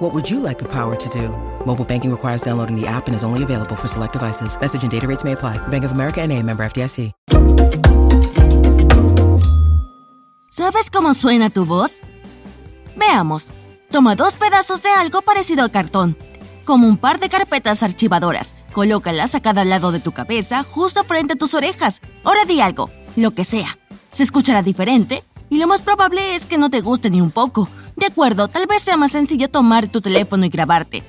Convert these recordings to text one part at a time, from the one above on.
What would you like the power to do? Mobile banking requires downloading the app and is only available for select devices. Message and data rates may apply. Bank of America and a member FDIC. ¿Sabes cómo suena tu voz? Veamos. Toma dos pedazos de algo parecido a cartón, como un par de carpetas archivadoras. Colócalas a cada lado de tu cabeza, justo frente a tus orejas. Ahora di algo, lo que sea. Se escuchará diferente y lo más probable es que no te guste ni un poco. De acuerdo, tal vez sea más sencillo tomar tu teléfono y grabarte.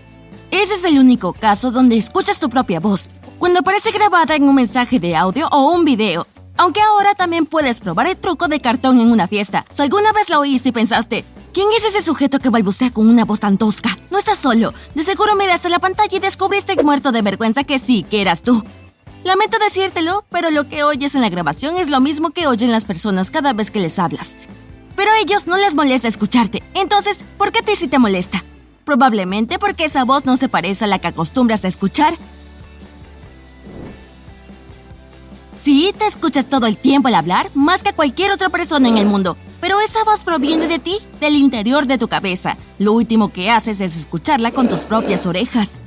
Ese es el único caso donde escuchas tu propia voz, cuando aparece grabada en un mensaje de audio o un video. Aunque ahora también puedes probar el truco de cartón en una fiesta. Si alguna vez lo oíste y pensaste, ¿quién es ese sujeto que balbucea con una voz tan tosca? No estás solo. De seguro miraste la pantalla y descubriste muerto de vergüenza que sí, que eras tú. Lamento decírtelo, pero lo que oyes en la grabación es lo mismo que oyen las personas cada vez que les hablas. Pero a ellos no les molesta escucharte. Entonces, ¿por qué a ti sí te molesta? Probablemente porque esa voz no se parece a la que acostumbras a escuchar. Sí, te escuchas todo el tiempo al hablar, más que cualquier otra persona en el mundo. Pero esa voz proviene de ti, del interior de tu cabeza. Lo último que haces es escucharla con tus propias orejas.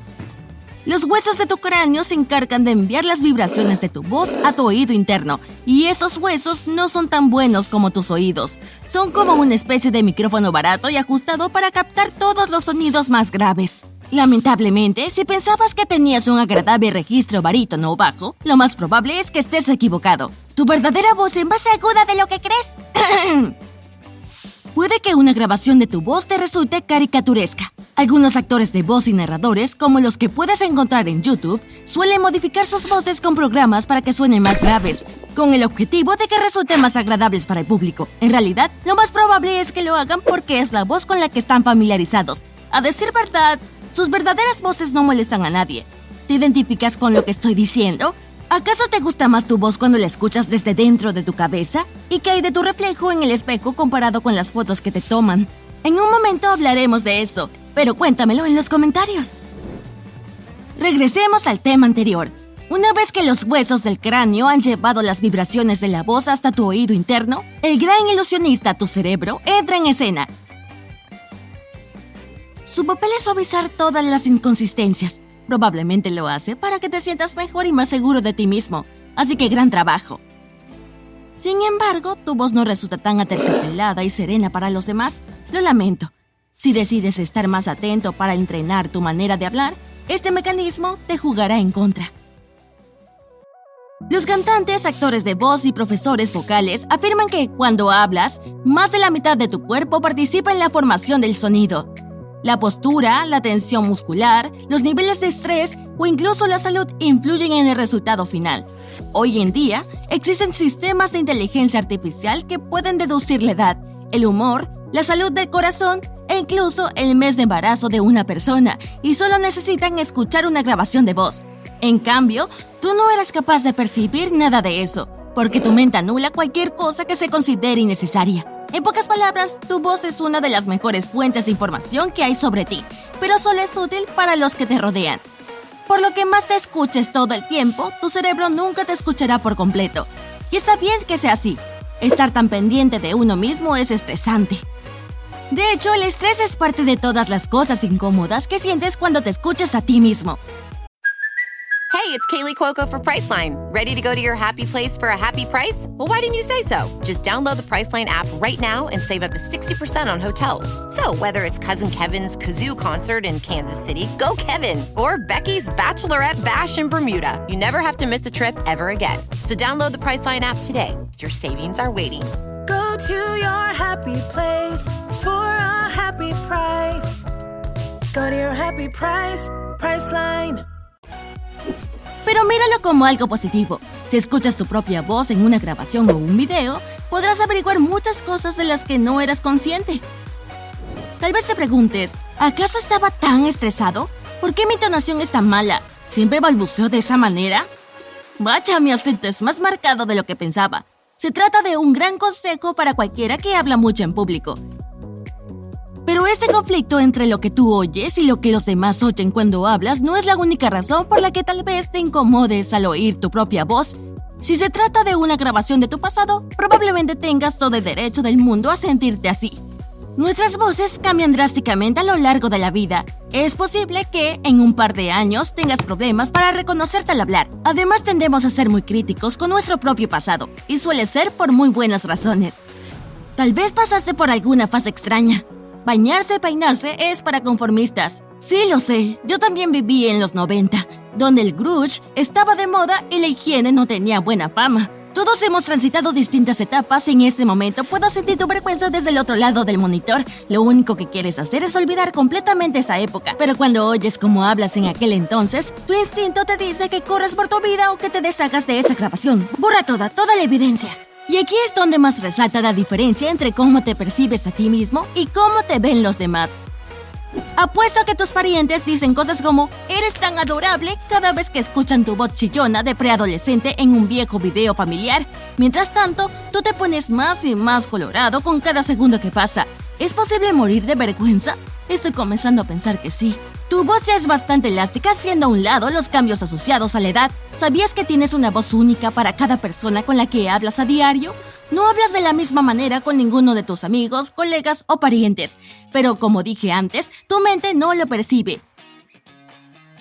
Los huesos de tu cráneo se encargan de enviar las vibraciones de tu voz a tu oído interno, y esos huesos no son tan buenos como tus oídos. Son como una especie de micrófono barato y ajustado para captar todos los sonidos más graves. Lamentablemente, si pensabas que tenías un agradable registro barítono o bajo, lo más probable es que estés equivocado. Tu verdadera voz es más aguda de lo que crees. Puede que una grabación de tu voz te resulte caricaturesca. Algunos actores de voz y narradores, como los que puedes encontrar en YouTube, suelen modificar sus voces con programas para que suenen más graves, con el objetivo de que resulten más agradables para el público. En realidad, lo más probable es que lo hagan porque es la voz con la que están familiarizados. A decir verdad, sus verdaderas voces no molestan a nadie. ¿Te identificas con lo que estoy diciendo? ¿Acaso te gusta más tu voz cuando la escuchas desde dentro de tu cabeza? ¿Y qué de tu reflejo en el espejo comparado con las fotos que te toman? En un momento hablaremos de eso, pero cuéntamelo en los comentarios. Regresemos al tema anterior. Una vez que los huesos del cráneo han llevado las vibraciones de la voz hasta tu oído interno, el gran ilusionista, tu cerebro, entra en escena. Su papel es suavizar todas las inconsistencias. Probablemente lo hace para que te sientas mejor y más seguro de ti mismo. Así que gran trabajo. Sin embargo, tu voz no resulta tan aterciopelada y serena para los demás. Lo lamento. Si decides estar más atento para entrenar tu manera de hablar, este mecanismo te jugará en contra. Los cantantes, actores de voz y profesores vocales afirman que cuando hablas, más de la mitad de tu cuerpo participa en la formación del sonido. La postura, la tensión muscular, los niveles de estrés o incluso la salud influyen en el resultado final. Hoy en día, existen sistemas de inteligencia artificial que pueden deducir la edad, el humor, la salud del corazón e incluso el mes de embarazo de una persona y solo necesitan escuchar una grabación de voz. En cambio, tú no eres capaz de percibir nada de eso, porque tu mente anula cualquier cosa que se considere innecesaria. En pocas palabras, tu voz es una de las mejores fuentes de información que hay sobre ti, pero solo es útil para los que te rodean. Por lo que más te escuches todo el tiempo, tu cerebro nunca te escuchará por completo. Y está bien que sea así. Estar tan pendiente de uno mismo es estresante. De hecho, el estrés es parte de todas las cosas incómodas que sientes cuando te escuchas a ti mismo. Hey, it's Kaylee Cuoco for Priceline. Ready to go to your happy place for a happy price? Well, why didn't you say so? Just download the Priceline app right now and save up to 60% on hotels. So, whether it's Cousin Kevin's Kazoo concert in Kansas City, go Kevin, or Becky's Bachelorette Bash in Bermuda, you never have to miss a trip ever again. So, download the Priceline app today. Your savings are waiting. To your happy place for a happy price. Go to your happy price, Priceline. Pero míralo como algo positivo. Si escuchas tu propia voz en una grabación o un video, podrás averiguar muchas cosas de las que no eras consciente. Tal vez te preguntes, ¿acaso estaba tan estresado? ¿Por qué mi entonación es tan mala? ¿Siempre balbuceo de esa manera? Vaya, mi acento es más marcado de lo que pensaba. Se trata de un gran consejo para cualquiera que habla mucho en público. Pero este conflicto entre lo que tú oyes y lo que los demás oyen cuando hablas no es la única razón por la que tal vez te incomodes al oír tu propia voz. Si se trata de una grabación de tu pasado, probablemente tengas todo el derecho del mundo a sentirte así. Nuestras voces cambian drásticamente a lo largo de la vida. Es posible que en un par de años tengas problemas para reconocerte al hablar. Además tendemos a ser muy críticos con nuestro propio pasado, y suele ser por muy buenas razones. Tal vez pasaste por alguna fase extraña. Bañarse y peinarse es para conformistas. Sí, lo sé, yo también viví en los 90, donde el grunge estaba de moda y la higiene no tenía buena fama. Todos hemos transitado distintas etapas. En este momento puedo sentir tu vergüenza desde el otro lado del monitor. Lo único que quieres hacer es olvidar completamente esa época. Pero cuando oyes cómo hablas en aquel entonces, tu instinto te dice que corres por tu vida o que te deshagas de esa grabación. Borra toda, toda la evidencia. Y aquí es donde más resalta la diferencia entre cómo te percibes a ti mismo y cómo te ven los demás. Apuesto a que tus parientes dicen cosas como eres tan adorable cada vez que escuchan tu voz chillona de preadolescente en un viejo video familiar. Mientras tanto, tú te pones más y más colorado con cada segundo que pasa. ¿Es posible morir de vergüenza? Estoy comenzando a pensar que sí. Tu voz ya es bastante elástica, haciendo a un lado los cambios asociados a la edad. ¿Sabías que tienes una voz única para cada persona con la que hablas a diario? No hablas de la misma manera con ninguno de tus amigos, colegas o parientes, pero como dije antes, tu mente no lo percibe.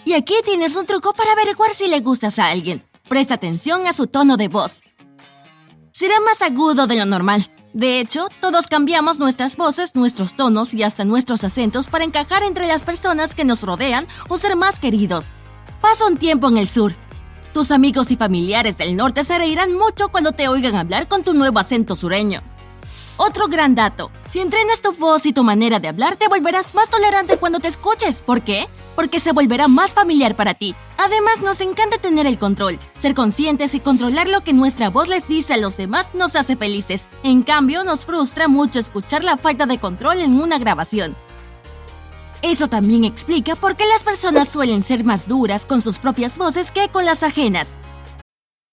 Y aquí tienes un truco para averiguar si le gustas a alguien. Presta atención a su tono de voz. Será más agudo de lo normal. De hecho, todos cambiamos nuestras voces, nuestros tonos y hasta nuestros acentos para encajar entre las personas que nos rodean o ser más queridos. Pasa un tiempo en el sur, tus amigos y familiares del norte se reirán mucho cuando te oigan hablar con tu nuevo acento sureño. Otro gran dato, si entrenas tu voz y tu manera de hablar, te volverás más tolerante cuando te escuches. ¿Por qué? Porque se volverá más familiar para ti. Además, nos encanta tener el control. Ser conscientes y controlar lo que nuestra voz les dice a los demás nos hace felices. En cambio, nos frustra mucho escuchar la falta de control en una grabación. Eso también explica por qué las personas suelen ser más duras con sus propias voces que con las ajenas.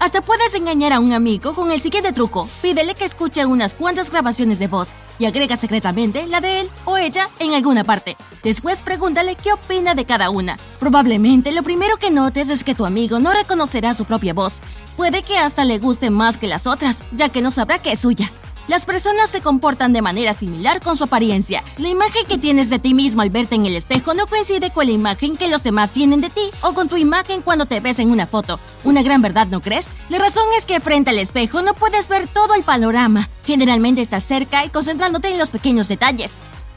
Hasta puedes engañar a un amigo con el siguiente truco. Pídele que escuche unas cuantas grabaciones de voz y agrega secretamente la de él o ella en alguna parte. Después pregúntale qué opina de cada una. Probablemente lo primero que notes es que tu amigo no reconocerá su propia voz. Puede que hasta le guste más que las otras, ya que no sabrá que es suya. Las personas se comportan de manera similar con su apariencia. La imagen que tienes de ti mismo al verte en el espejo no coincide con la imagen que los demás tienen de ti o con tu imagen cuando te ves en una foto. Una gran verdad, ¿no crees? La razón es que frente al espejo no puedes ver todo el panorama. Generalmente estás cerca y concentrándote en los pequeños detalles.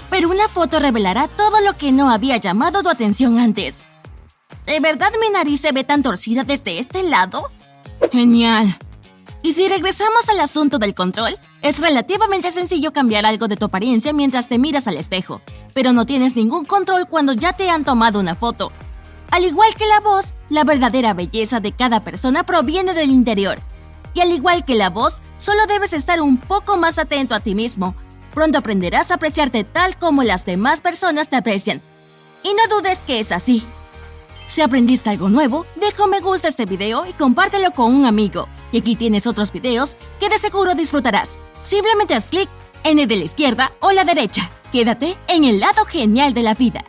Pero una foto revelará todo lo que no había llamado tu atención antes. ¿De verdad mi nariz se ve tan torcida desde este lado? Genial. Y si regresamos al asunto del control, es relativamente sencillo cambiar algo de tu apariencia mientras te miras al espejo, pero no tienes ningún control cuando ya te han tomado una foto. Al igual que la voz, la verdadera belleza de cada persona proviene del interior. Y al igual que la voz, solo debes estar un poco más atento a ti mismo. Pronto aprenderás a apreciarte tal como las demás personas te aprecian. Y no dudes que es así. Si aprendiste algo nuevo, deja un me gusta a este video y compártelo con un amigo. Y aquí tienes otros videos que de seguro disfrutarás. Simplemente haz clic en el de la izquierda o la derecha. Quédate en el lado genial de la vida.